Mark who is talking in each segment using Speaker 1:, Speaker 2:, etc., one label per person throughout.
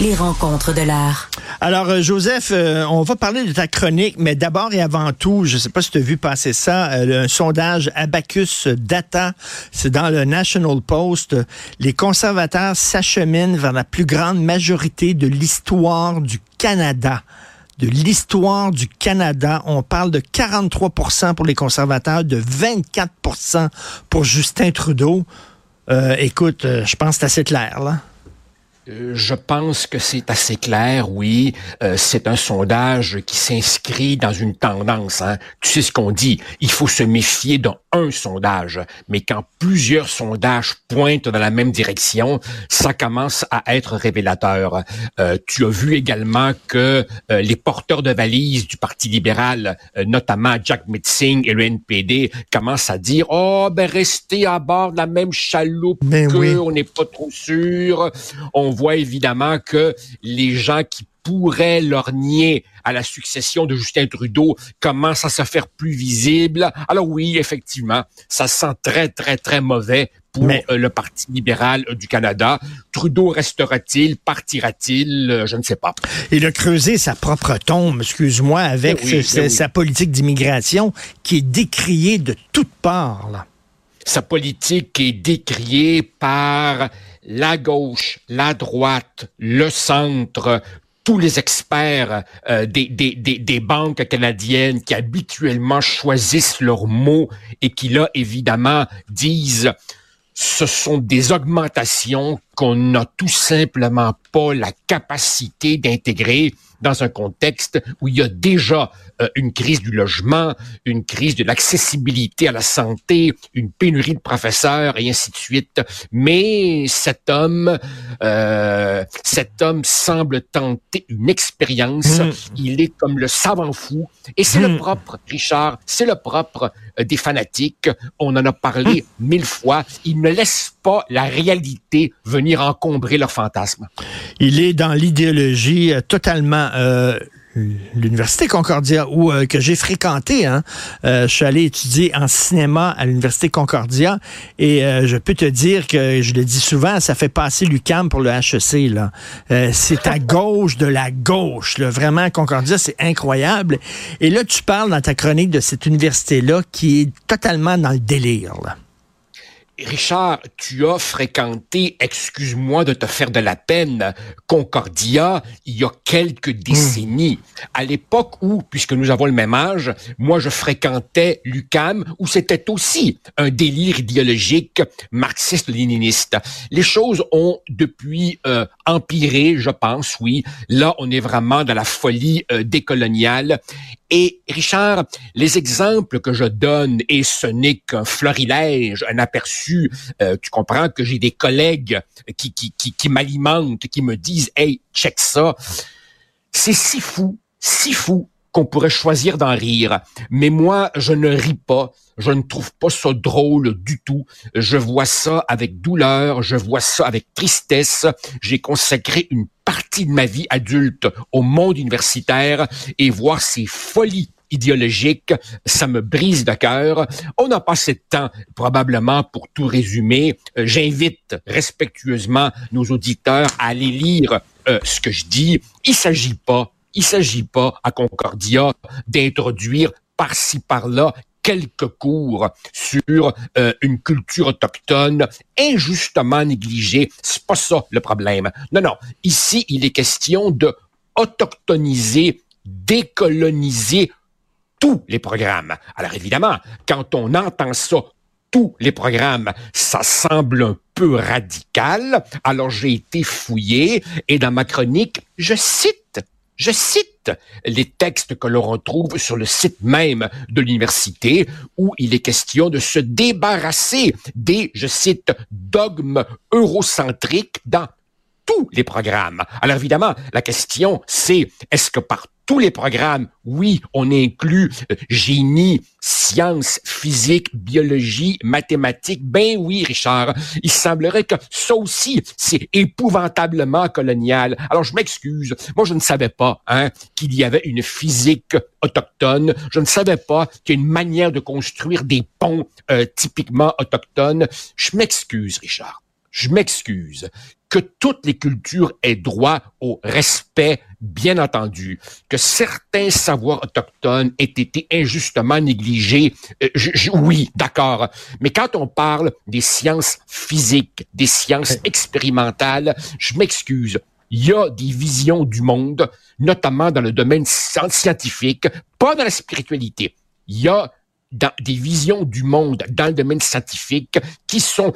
Speaker 1: Les rencontres de l'art.
Speaker 2: Alors, euh, Joseph, euh, on va parler de ta chronique, mais d'abord et avant tout, je ne sais pas si tu as vu passer ça, euh, un sondage Abacus Data, c'est dans le National Post. Les conservateurs s'acheminent vers la plus grande majorité de l'histoire du Canada de l'histoire du Canada. On parle de 43% pour les conservateurs, de 24% pour Justin Trudeau. écoute, je pense que c'est assez clair, là.
Speaker 3: Euh, je pense que c'est assez clair, oui. Euh, c'est un sondage qui s'inscrit dans une tendance. Hein. Tu sais ce qu'on dit, il faut se méfier d'un sondage. Mais quand plusieurs sondages pointent dans la même direction, ça commence à être révélateur. Euh, tu as vu également que les porteurs de valises du Parti libéral, notamment Jack Mitzing et le NPD, commencent à dire « Oh, ben restez à bord de la même chaloupe ben que, on n'est pas trop sûr. » On voit évidemment que les gens qui pourraient leur nier à la succession de Justin Trudeau commencent à se faire plus visibles. Alors oui, effectivement, ça sent très, très, très mauvais pour euh, le Parti libéral du Canada. Trudeau restera-t-il, partira-t-il, euh, je ne sais pas.
Speaker 2: Il a creusé sa propre tombe, excuse-moi, avec ben ben sa politique d'immigration qui est décriée de toutes parts.
Speaker 3: Sa politique est décriée par la gauche, la droite, le centre, tous les experts euh, des, des, des, des, banques canadiennes qui habituellement choisissent leurs mots et qui là, évidemment, disent ce sont des augmentations qu'on n'a tout simplement pas la capacité d'intégrer dans un contexte où il y a déjà euh, une crise du logement, une crise de l'accessibilité à la santé, une pénurie de professeurs et ainsi de suite. Mais cet homme, euh, cet homme semble tenter une expérience. Hmm. Il est comme le savant fou. Et c'est le hmm. propre, Richard, c'est le propre euh, des fanatiques. On en a parlé hmm. mille fois. Il ne laisse pas la réalité venir encombrer leurs fantasmes.
Speaker 2: Il est dans l'idéologie euh, totalement euh, l'université Concordia où euh, que j'ai fréquenté hein. je suis allé étudier en cinéma à l'université Concordia et je peux te dire que je le dis souvent ça fait passer l'UCAM pour le HEC là c'est à gauche de la gauche là. vraiment Concordia c'est incroyable et là tu parles dans ta chronique de cette université là qui est totalement dans le délire là.
Speaker 3: Richard, tu as fréquenté, excuse-moi de te faire de la peine, Concordia il y a quelques décennies. À l'époque où, puisque nous avons le même âge, moi je fréquentais l'UCAM, où c'était aussi un délire idéologique marxiste-léniniste. Les choses ont depuis euh, empiré, je pense, oui. Là, on est vraiment dans la folie euh, décoloniale. Et Richard, les exemples que je donne, et ce n'est qu'un florilège, un aperçu, euh, tu comprends que j'ai des collègues qui, qui, qui, qui m'alimentent, qui me disent, hey, check ça. C'est si fou, si fou qu'on pourrait choisir d'en rire. Mais moi, je ne ris pas. Je ne trouve pas ça drôle du tout. Je vois ça avec douleur. Je vois ça avec tristesse. J'ai consacré une partie de ma vie adulte au monde universitaire et voir ces folies idéologiques, ça me brise le cœur. On n'a pas assez de temps probablement pour tout résumer. Euh, j'invite respectueusement nos auditeurs à aller lire euh, ce que je dis. Il s'agit pas il s'agit pas à Concordia d'introduire par-ci par-là quelques cours sur euh, une culture autochtone injustement négligée. C'est pas ça le problème. Non, non. Ici, il est question de autochtoniser, décoloniser tous les programmes. Alors évidemment, quand on entend ça, tous les programmes, ça semble un peu radical. Alors j'ai été fouillé et dans ma chronique, je cite je cite les textes que l'on retrouve sur le site même de l'université où il est question de se débarrasser des, je cite, dogmes eurocentriques dans tous les programmes. Alors évidemment, la question c'est est-ce que par tous les programmes, oui, on inclut euh, génie, sciences, physique, biologie, mathématiques. Ben oui, Richard, il semblerait que ça aussi, c'est épouvantablement colonial. Alors, je m'excuse. Moi, je ne savais pas hein, qu'il y avait une physique autochtone. Je ne savais pas qu'il y a une manière de construire des ponts euh, typiquement autochtones. Je m'excuse, Richard. Je m'excuse que toutes les cultures aient droit au respect, bien entendu, que certains savoirs autochtones aient été injustement négligés. Euh, oui, d'accord. Mais quand on parle des sciences physiques, des sciences expérimentales, je m'excuse. Il y a des visions du monde, notamment dans le domaine scientifique, pas dans la spiritualité. Il y a des visions du monde dans le domaine scientifique qui sont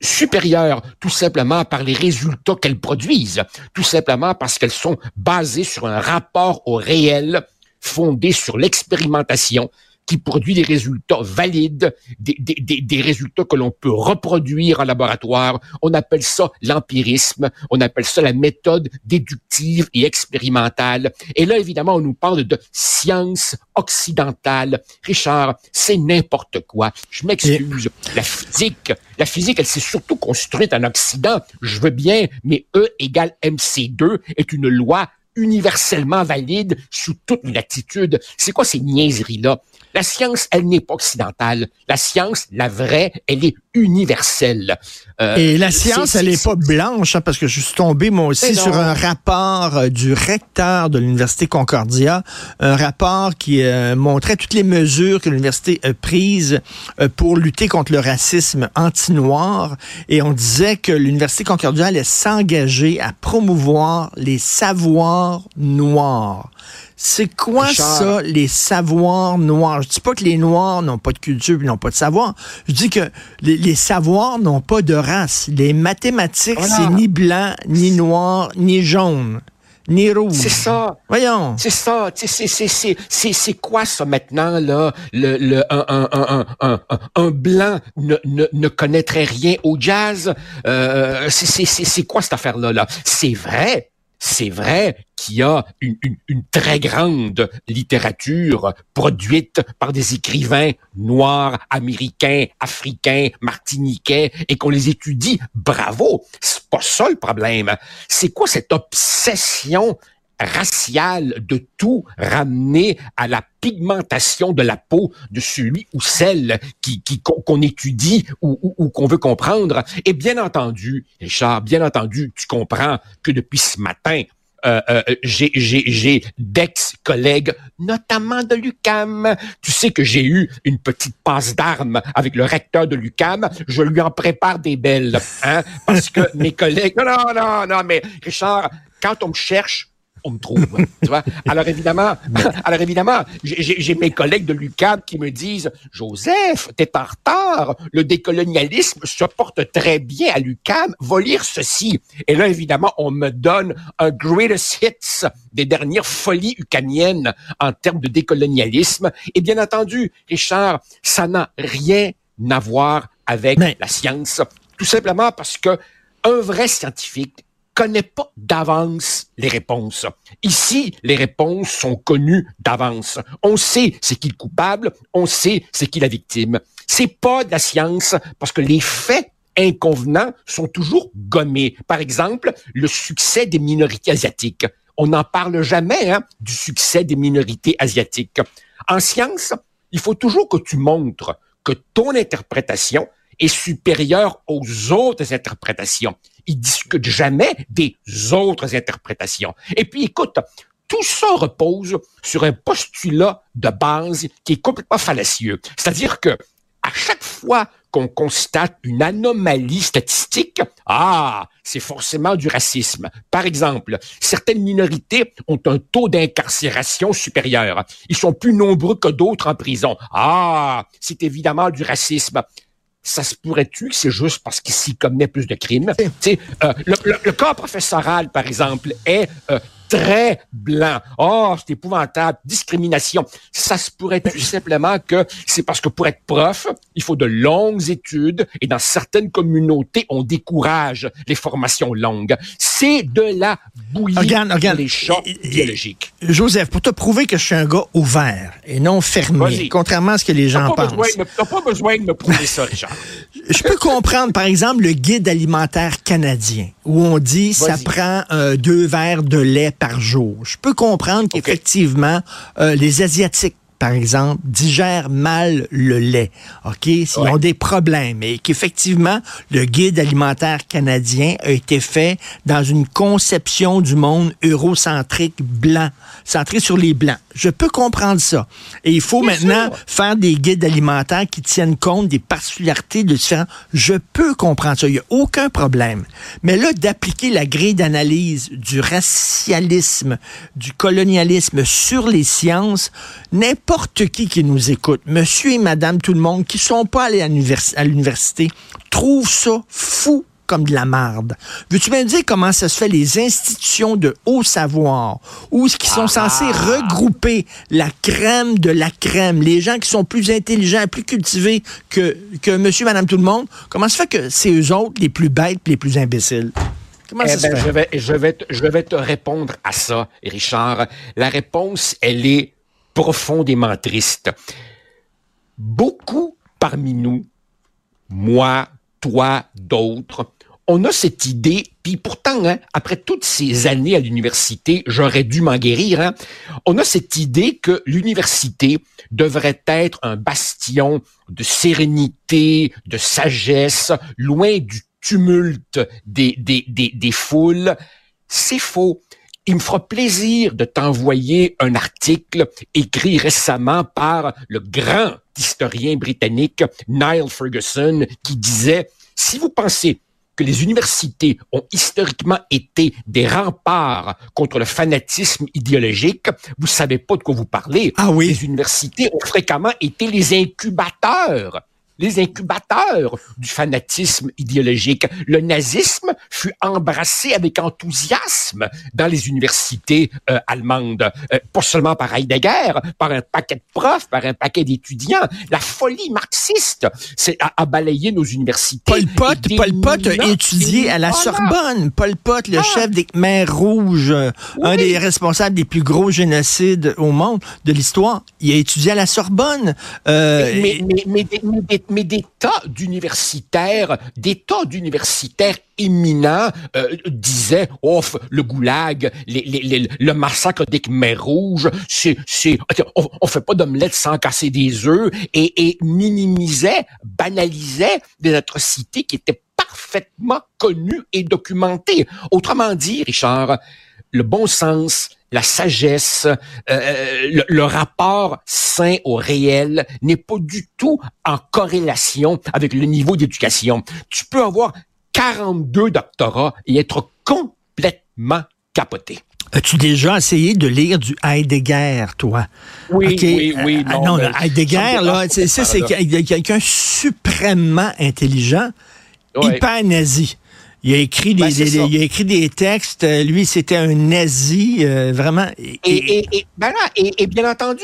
Speaker 3: supérieures tout simplement par les résultats qu'elles produisent, tout simplement parce qu'elles sont basées sur un rapport au réel fondé sur l'expérimentation qui produit des résultats valides, des, des, des résultats que l'on peut reproduire en laboratoire. On appelle ça l'empirisme, on appelle ça la méthode déductive et expérimentale. Et là, évidemment, on nous parle de science occidentale. Richard, c'est n'importe quoi. Je m'excuse. La physique, la physique, elle s'est surtout construite en Occident. Je veux bien, mais E égale MC2 est une loi universellement valide sous toute latitude. C'est quoi ces niaiseries-là? La science, elle n'est pas occidentale. La science, la vraie, elle est universelle.
Speaker 2: Euh, Et la science, elle n'est pas blanche, hein, parce que je suis tombé moi aussi sur un rapport euh, du recteur de l'Université Concordia, un rapport qui euh, montrait toutes les mesures que l'université a prises pour lutter contre le racisme anti-noir. Et on disait que l'Université Concordia allait s'engager à promouvoir les savoirs noirs. C'est quoi ça, les savoirs noirs? Je dis pas que les Noirs n'ont pas de culture et n'ont pas de savoir. Je dis que les, savoirs n'ont pas de race. Les mathématiques, c'est ni blanc, ni noir, ni jaune ni rouge.
Speaker 3: C'est ça.
Speaker 2: Voyons.
Speaker 3: C'est ça. C'est quoi ça maintenant là? Le, le un, un, un, un, un blanc ne, ne, ne, connaîtrait rien au jazz. Euh, c'est quoi cette affaire là là? C'est vrai? C'est vrai qu'il y a une, très grande littérature produite par des écrivains noirs, américains, africains, martiniquais, et qu'on les étudie. Bravo! C'est pas ça le problème. C'est quoi cette obsession raciale de tout ramener à la pigmentation de la peau de celui ou celle qui qu'on étudie ou, qu'on veut comprendre. Et bien entendu, Richard, bien entendu, tu comprends que depuis ce matin, euh, euh, j'ai d'ex-collègues, notamment de l'UCAM. Tu sais que j'ai eu une petite passe d'armes avec le recteur de l'UCAM. Je lui en prépare des belles, hein, parce que mes collègues... Non, non, non, non, mais Richard, quand on me cherche, on me trouve. tu vois? Alors évidemment, alors évidemment, j'ai mes collègues de l'UCAM qui me disent Joseph, t'es en retard. Le décolonialisme se porte très bien à l'UCAM. Va lire ceci. Et là, évidemment, on me donne un greatest hits des dernières folies ucaniennes en termes de décolonialisme. Et bien entendu, Richard, ça n'a rien à voir avec la science. Tout simplement parce que un vrai scientifique connaît pas d'avance les réponses. Ici, les réponses sont connues d'avance. On sait c'est qui le coupable, on sait c'est qui la victime. C'est pas de la science parce que les faits inconvenants sont toujours gommés. Par exemple, le succès des minorités asiatiques. On n'en parle jamais hein, du succès des minorités asiatiques. En science, il faut toujours que tu montres que ton interprétation est supérieure aux autres interprétations. Ils discutent jamais des autres interprétations. Et puis, écoute, tout ça repose sur un postulat de base qui est complètement fallacieux. C'est-à-dire que à chaque fois qu'on constate une anomalie statistique, ah, c'est forcément du racisme. Par exemple, certaines minorités ont un taux d'incarcération supérieur. Ils sont plus nombreux que d'autres en prison. Ah, c'est évidemment du racisme ça se pourrait-tu que c'est juste parce qu'il commet plus de crimes? Euh, le, le, le, corps professoral, par exemple, est euh, très blanc. Oh, c'est épouvantable, discrimination. Ça se pourrait tout simplement que c'est parce que pour être prof, il faut de longues études et dans certaines communautés, on décourage les formations longues. C'est de la bouillie
Speaker 2: regarde, regarde.
Speaker 3: les champs biologiques.
Speaker 2: Joseph, pour te prouver que je suis un gars ouvert et non fermé, contrairement à ce que les gens pensent.
Speaker 3: T'as pas besoin de me prouver ça, Richard.
Speaker 2: Je peux comprendre, par exemple, le guide alimentaire canadien, où on dit ça prend euh, deux verres de lait par jour. Je peux comprendre qu'effectivement, euh, les Asiatiques par exemple, digèrent mal le lait, OK? S'ils ont des problèmes et qu'effectivement, le guide alimentaire canadien a été fait dans une conception du monde eurocentrique blanc, centré sur les blancs. Je peux comprendre ça. Et il faut maintenant faire des guides alimentaires qui tiennent compte des particularités de différents. Je peux comprendre ça. Il n'y a aucun problème. Mais là, d'appliquer la grille d'analyse du racialisme, du colonialisme sur les sciences, n'importe qui qui nous écoute, monsieur et madame tout le monde, qui sont pas allés à l'université, trouve ça fou comme de la marde. Veux-tu me dire comment ça se fait les institutions de haut savoir, où ce qui sont censés ah. regrouper la crème de la crème, les gens qui sont plus intelligents, plus cultivés que, que monsieur, madame, tout le monde, comment ça se fait que c'est eux autres les plus bêtes, les plus imbéciles? Comment ça
Speaker 3: eh ben, Je vais, je, vais te, je vais te répondre à ça, Richard. La réponse, elle est profondément triste. Beaucoup parmi nous, moi, toi, d'autres, on a cette idée, puis pourtant, hein, après toutes ces années à l'université, j'aurais dû m'en guérir, hein, on a cette idée que l'université devrait être un bastion de sérénité, de sagesse, loin du tumulte des, des, des, des foules. C'est faux. Il me fera plaisir de t'envoyer un article écrit récemment par le grand historien britannique Niall Ferguson qui disait, si vous pensez que les universités ont historiquement été des remparts contre le fanatisme idéologique, vous savez pas de quoi vous parlez.
Speaker 2: Ah oui.
Speaker 3: Les universités ont fréquemment été les incubateurs les incubateurs du fanatisme idéologique. Le nazisme fut embrassé avec enthousiasme dans les universités euh, allemandes, euh, pas seulement par Heidegger, par un paquet de profs, par un paquet d'étudiants. La folie marxiste c'est a, balayé nos universités.
Speaker 2: Paul Pot, Paul Pot a étudié à la Sorbonne. Paul Pot, le ah. chef des Khmers rouges, euh, un des responsables des plus gros génocides au monde de l'histoire, il a étudié à la Sorbonne.
Speaker 3: mais, mais, mais, mais mais des tas d'universitaires, des tas d'universitaires éminents euh, disaient, oh, le goulag, le massacre des Khmer rouges, c'est, c'est, on, on, fait pas d'omelette sans casser des œufs, et, et minimisaient, banalisaient des atrocités qui étaient parfaitement connues et documentées. Autrement dit, Richard, le bon sens, la sagesse, euh, le, rapport sain au réel n'est pas du tout en corrélation avec le niveau d'éducation. Tu peux avoir 42 doctorats et être complètement capoté.
Speaker 2: As-tu déjà essayé de lire du Heidegger, toi?
Speaker 3: Oui, oui, oui.
Speaker 2: Euh, non, Heidegger, là, c'est, c'est quelqu'un suprêmement intelligent, hyper nazi. Il a écrit des, ben, il a écrit des textes. Euh, lui, c'était un nazi, euh, vraiment.
Speaker 3: Et, et, et, ben et, bien entendu,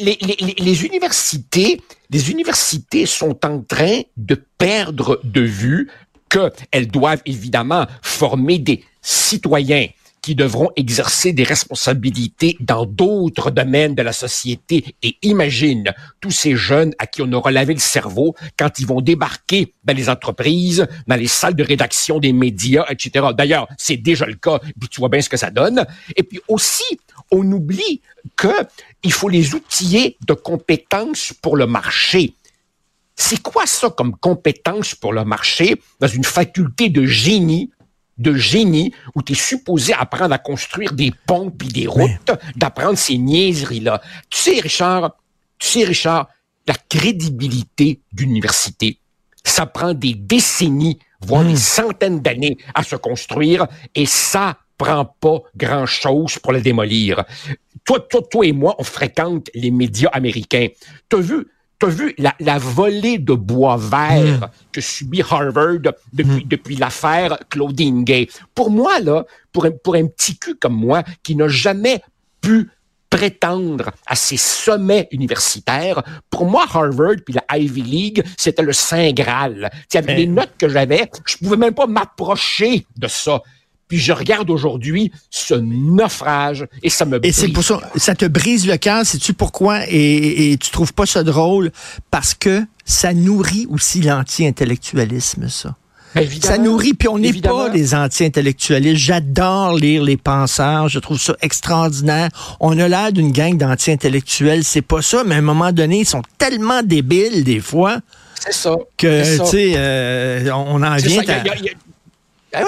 Speaker 3: les, les, les, universités, les universités sont en train de perdre de vue qu'elles doivent évidemment former des citoyens qui devront exercer des responsabilités dans d'autres domaines de la société. Et imagine tous ces jeunes à qui on aura lavé le cerveau quand ils vont débarquer dans les entreprises, dans les salles de rédaction des médias, etc. D'ailleurs, c'est déjà le cas, puis tu vois bien ce que ça donne. Et puis aussi, on oublie que il faut les outiller de compétences pour le marché. C'est quoi ça comme compétence pour le marché dans une faculté de génie? De génie où tu es supposé apprendre à construire des ponts puis des routes, d'apprendre ces niaiseries-là. Tu sais, Richard, tu sais, Richard, la crédibilité d'université, ça prend des décennies, voire des hmm. centaines d'années à se construire et ça prend pas grand-chose pour le démolir. Toi, toi, toi et moi, on fréquente les médias américains. T'as vu, tu as vu la, la, volée de bois vert
Speaker 2: Mm.
Speaker 3: que subit Harvard depuis,
Speaker 2: Mm.
Speaker 3: depuis l'affaire Claudine Gay? Pour moi, là, pour un, pour un petit cul comme moi, qui n'a jamais pu prétendre à ces sommets universitaires. Pour moi, Harvard puis la Ivy League, c'était le Saint Graal. T'sais, avec
Speaker 2: Eh.
Speaker 3: les notes que j'avais, je pouvais même pas m'approcher de ça. Puis je regarde aujourd'hui ce naufrage et ça me
Speaker 2: Et c'est
Speaker 3: brise.
Speaker 2: pour ça, ça te brise le cœur, sais-tu pourquoi? Et, et, et tu trouves pas ça drôle? Parce que ça nourrit aussi l'anti-intellectualisme, ça.
Speaker 3: Évidemment.
Speaker 2: Ça nourrit, puis on n'est pas des anti-intellectualistes. J'adore lire les penseurs, je trouve ça extraordinaire. On a l'air d'une gang d'anti-intellectuels, c'est pas ça, mais à un moment donné, ils sont tellement débiles des fois
Speaker 3: C'est ça.
Speaker 2: que,
Speaker 3: C'est
Speaker 2: tu sais, euh, on en
Speaker 3: C'est
Speaker 2: vient à...
Speaker 3: Ah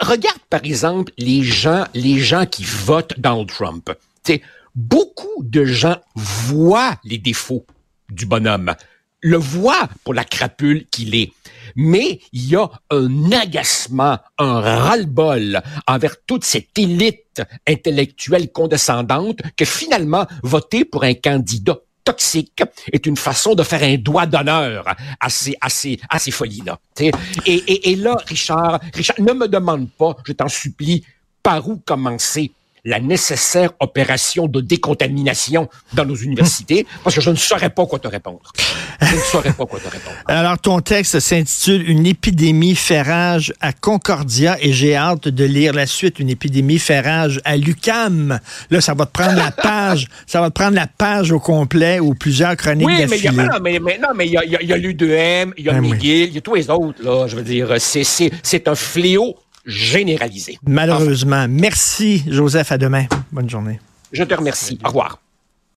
Speaker 3: regarde par exemple les gens, les gens qui votent Donald Trump. Tu sais, beaucoup de gens voient les défauts du bonhomme, le voient pour la crapule qu'il est. Mais il y a un agacement, un ras-le-bol envers toute cette élite intellectuelle condescendante que finalement voter pour un candidat toxique est une façon de faire un doigt d'honneur à ces, à ces, à ces folies-là. Et, et, et là, Richard, Richard, ne me demande pas, je t'en supplie, par où commencer? La nécessaire opération de décontamination dans nos universités, parce que je ne saurais pas quoi te répondre. Je ne saurais pas quoi te répondre.
Speaker 2: Alors, ton texte s'intitule Une épidémie fait rage à Concordia et j'ai hâte de lire la suite, Une épidémie fait rage à l'UCAM. Là, ça va te prendre la page, ça va te prendre la page au complet ou plusieurs chroniques
Speaker 3: Oui, mais il y a,
Speaker 2: d'affilée.
Speaker 3: non, mais, mais- non, mais il y a, il y a- il y a l'U2M, il y a
Speaker 2: Ah.
Speaker 3: McGill, il y a tous les autres, là. Je veux dire, c'est un fléau généralisé.
Speaker 2: Malheureusement. Merci, Joseph. À demain. Bonne journée.
Speaker 3: Je te remercie. Au revoir.